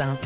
20.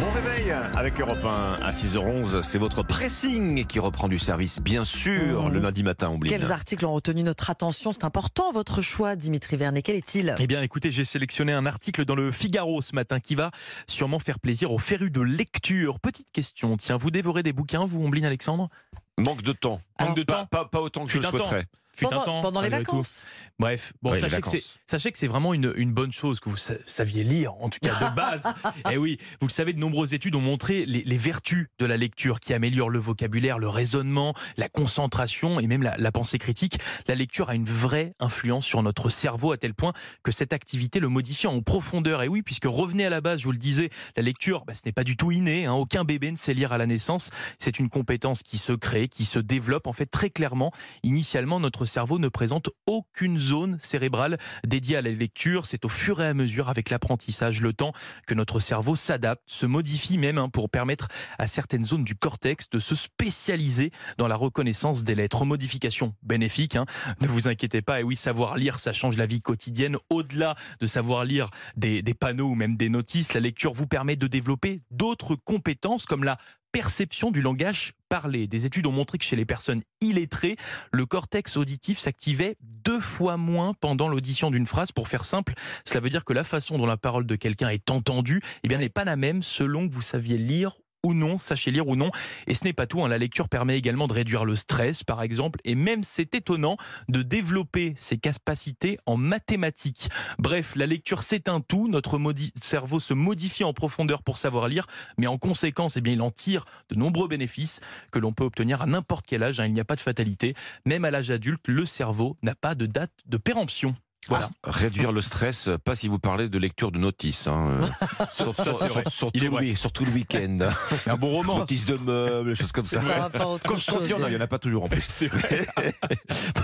Bon réveil avec Europe 1 à 6h11. C'est votre pressing qui reprend du service, bien sûr, Mmh. le lundi matin, oublie. Quels articles ont retenu notre attention? C'est important, votre choix, Dimitri Vernet. Quel est-il? Eh bien, écoutez, j'ai sélectionné un article dans le Figaro ce matin qui va sûrement faire plaisir aux férus de lecture. Petite question, tiens, vous dévorez des bouquins, vous, Ombline Alexandre? Manque de temps. Manque de Pas, temps? pas, pas autant que je le temps. Fut un pendant, temps, pendant les malgré tout. vacances Bref, bon, Oui, les sachez, que c'est, vacances. sachez que c'est vraiment une, une bonne chose que vous sa- saviez lire, en tout cas de base. Et oui, vous le savez, de nombreuses études ont montré les, les vertus de la lecture qui améliorent le vocabulaire, le raisonnement, la concentration et même la, la pensée critique. La lecture a une vraie influence sur notre cerveau à tel point que cette activité le modifie en profondeur. Et oui, puisque revenez à la base, je vous le disais, la lecture, bah, ce n'est pas du tout inné. hein. Aucun bébé ne sait lire à la naissance. C'est une compétence qui se crée, qui se développe. En fait, très clairement, initialement, notre cerveau ne présente aucune zone cérébrale dédiée à la lecture. C'est au fur et à mesure, avec l'apprentissage, le temps, que notre cerveau s'adapte, se modifie même hein, pour permettre à certaines zones du cortex de se spécialiser dans la reconnaissance des lettres. Modification bénéfique, hein. ne vous inquiétez pas. Et oui, savoir lire, ça change la vie quotidienne. Au-delà de savoir lire des panneaux ou même des notices, la lecture vous permet de développer d'autres compétences comme la perception du langage parlé. Des études ont montré que chez les personnes illettrées, le cortex auditif s'activait deux fois moins pendant l'audition d'une phrase. Pour faire simple, cela veut dire que la façon dont la parole de quelqu'un est entendue eh bien, n'est pas la même selon que vous saviez lire ou non, sachez lire ou non. Et ce n'est pas tout, hein. la lecture permet également de réduire le stress, par exemple, et même, c'est étonnant, de développer ses capacités en mathématiques. Bref, la lecture, c'est un tout, notre cerveau se modifie en profondeur pour savoir lire, mais en conséquence, eh bien, il en tire de nombreux bénéfices que l'on peut obtenir à n'importe quel âge, hein. il n'y a pas de fatalité. Même à l'âge adulte, le cerveau n'a pas de date de péremption. Voilà. Réduire le stress, pas si vous parlez de lecture de notices. Hein. euh, sur- sur- surtout, Il est vrai. le week- surtout le week-end. Un bon roman. Notices de meubles, des choses comme ça. Quand, quand il y chose. en a, il n'y en a pas toujours en plus. C'est vrai.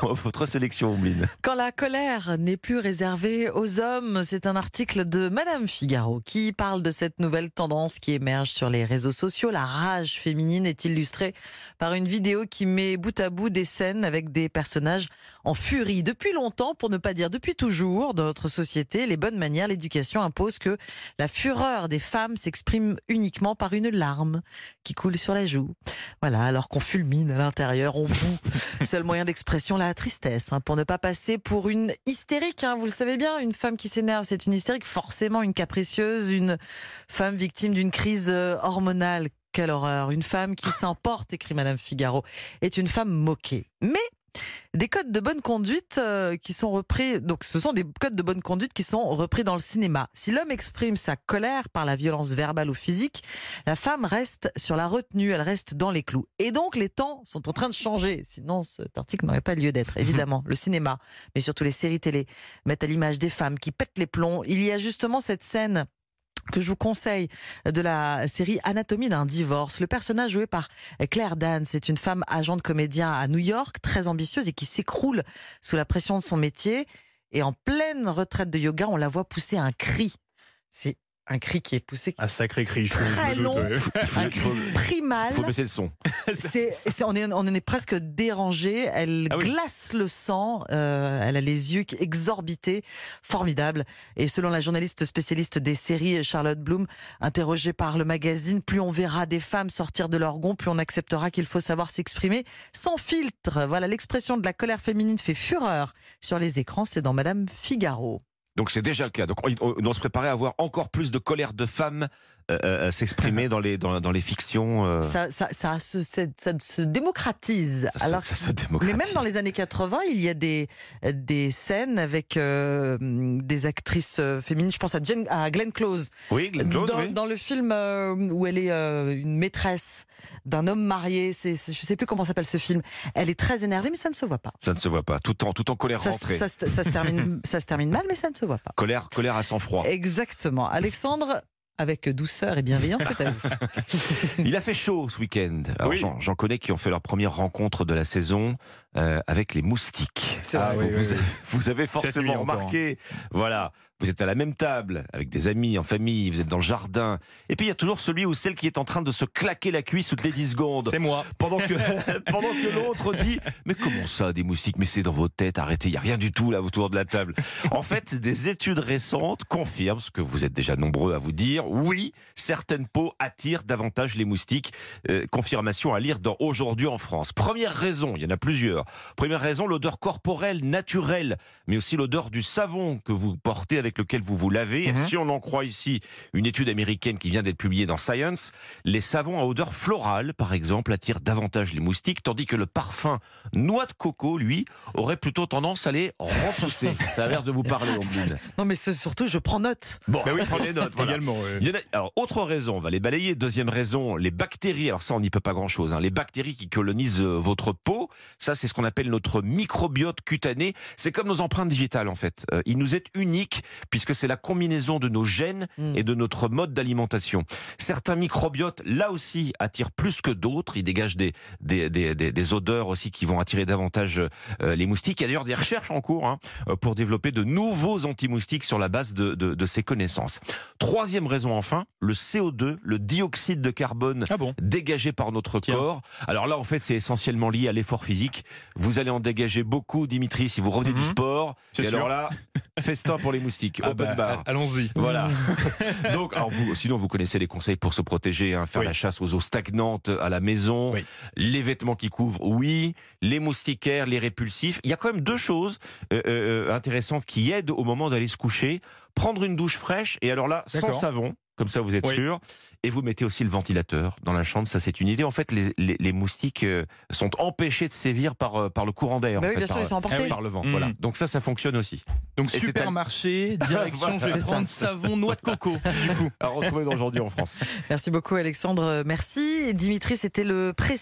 Bon, votre sélection, Ombline. Quand la colère n'est plus réservée aux hommes, c'est un article de Madame Figaro qui parle de cette nouvelle tendance qui émerge sur les réseaux sociaux. La rage féminine est illustrée par une vidéo qui met bout à bout des scènes avec des personnages en furie. Depuis longtemps, pour ne pas dire depuis toujours, dans notre société, les bonnes manières, l'éducation impose que la fureur des femmes s'exprime uniquement par une larme qui coule sur la joue. Voilà, alors qu'on fulmine à l'intérieur, on bout. Seul moyen d'expression, la tristesse, hein, pour ne pas passer pour une hystérique. hein. vous le savez bien, une femme qui s'énerve, c'est une hystérique, forcément une capricieuse, une femme victime d'une crise euh, hormonale. Quelle horreur. Une femme qui s'emporte, écrit Madame Figaro, est une femme moquée. Mais des codes de bonne conduite euh, qui sont repris, donc ce sont des codes de bonne conduite qui sont repris dans le cinéma. Si l'homme exprime sa colère par la violence verbale ou physique, la femme reste sur la retenue, elle reste dans les clous. Et donc les temps sont en train de changer, sinon cet article n'aurait pas lieu d'être, évidemment. Le cinéma, mais surtout les séries télé, mettent à l'image des femmes qui pètent les plombs. Il y a justement cette scène que je vous conseille de la série Anatomie d'un divorce. Le personnage joué par Claire Dan, c'est une femme agent de comédien à New York, très ambitieuse et qui s'écroule sous la pression de son métier. Et en pleine retraite de yoga, on la voit pousser un cri. C'est un cri qui est poussé Un sacré cri. je Très long. un cri primal. il faut baisser le son. C'est, c'est- on, est, on en est presque dérangé. Elle Ah oui. glace le sang. euh, elle a les yeux exorbités. Formidable. Et selon la journaliste spécialiste des séries, Charlotte Bloom, interrogée par le magazine, plus on verra des femmes sortir de leur gond, plus on acceptera qu'il faut savoir s'exprimer sans filtre. Voilà, l'expression de la colère féminine fait fureur sur les écrans. C'est dans Madame Figaro. Donc c'est déjà le cas. Donc on, se préparer à voir encore plus de colère de femmes euh, euh, s'exprimer dans les, dans, dans les fictions. euh, Ça, ça, ça, se, ça se démocratise. se- Alors, ça se démocratise. Mais même dans les années 80, il y a des, des scènes avec euh, des actrices féminines. Je pense à, Glenn Close. Oui, Glenn Close, dans, oui. dans le film où elle est une maîtresse d'un homme marié, c'est, je sais plus comment s'appelle ce film. Elle est très énervée, mais ça ne se voit pas. Ça ne se voit pas. Tout en, tout en colère Ça, rentrée. ça se- ça se termine, ça se termine mal, mais ça ne se voit pas. Colère, colère à sang-froid. Exactement. Alexandre, avec douceur et bienveillance, c'est à vous. Il a fait chaud ce week-end. Oui. J'en connais qui ont fait leur première rencontre de la saison. Euh, avec les moustiques. Ah, vrai. vous, oui, vous oui, avez- vous avez forcément remarqué, voilà, vous êtes à la même table avec des amis, en famille, vous êtes dans le jardin, et puis il y a toujours celui ou celle qui est en train de se claquer la cuisse toutes les 10 secondes. C'est moi. Pendant que, pendant que l'autre dit Mais comment ça, des moustiques? Mais c'est dans votre tête, arrêtez, il n'y a rien du tout là autour de la table. En fait, des études récentes confirment ce que vous êtes déjà nombreux à vous dire. Oui, certaines peaux attirent davantage les moustiques. Euh, confirmation à lire dans Aujourd'hui en France. Première raison, il y en a plusieurs. Première raison, l'odeur corporelle naturelle, mais aussi l'odeur du savon que vous portez avec lequel vous vous lavez. Mhm. Si on en croit ici une étude américaine qui vient d'être publiée dans Science, les savons à odeur florale, par exemple, attirent davantage les moustiques, tandis que le parfum noix de coco, lui, aurait plutôt tendance à les repousser. Ça a l'air de vous parler, Ombline. Non, mais c'est surtout, je prends note. Bon, Bah oui. prenez note. voilà. Également. ouais. Il y en a- alors, autre raison, on va les balayer. Deuxième raison, les bactéries. Alors ça, on n'y peut pas grand-chose. hein. Les bactéries qui colonisent euh, votre peau, ça, c'est ce qu'on appelle notre microbiote cutané. C'est comme nos empreintes digitales, en fait. Euh, il nous est unique puisque c'est la combinaison de nos gènes Mm. et de notre mode d'alimentation. Certains microbiotes, là aussi, attirent plus que d'autres. Ils dégagent des, des, des, des- odeurs aussi qui vont attirer davantage euh, les moustiques. Il y a d'ailleurs des recherches en cours hein, euh, pour développer de nouveaux anti-moustiques sur la base de, de, de ces connaissances. Troisième raison enfin, le CO2, le dioxyde de carbone Ah bon? dégagé par notre Tiens. corps. Alors là, en fait, c'est essentiellement lié à l'effort physique. Vous allez en dégager beaucoup, Dimitri, si vous revenez du Mhm. sport. C'est Et sûr. alors là, festin pour les moustiques, Ah open bah, bar. Allons-y. Voilà. Donc, alors vous, sinon, vous connaissez les conseils pour se protéger, hein, faire Oui. la chasse aux eaux stagnantes à la maison, Oui. les vêtements qui couvrent, oui, les moustiquaires, les répulsifs. Il y a quand même deux choses euh, euh, intéressantes qui aident au moment d'aller se coucher. Prendre une douche fraîche, et alors là, sans savon, comme ça vous êtes Oui. sûr. Et vous mettez aussi le ventilateur dans la chambre, ça c'est une idée. En fait, les, les- les moustiques euh, sont empêchés de sévir par, euh, par le courant d'air. Bah en oui, fait, bien sûr, par, ils sont emportés. Ah oui. par le vent. Voilà. Donc ça, ça fonctionne aussi. Donc Et supermarché, direction, je vais ça. prendre savon noix de coco. Du coup. À retrouver aujourd'hui en France. Merci beaucoup, Alexandre. Merci. Dimitri, c'était le précis.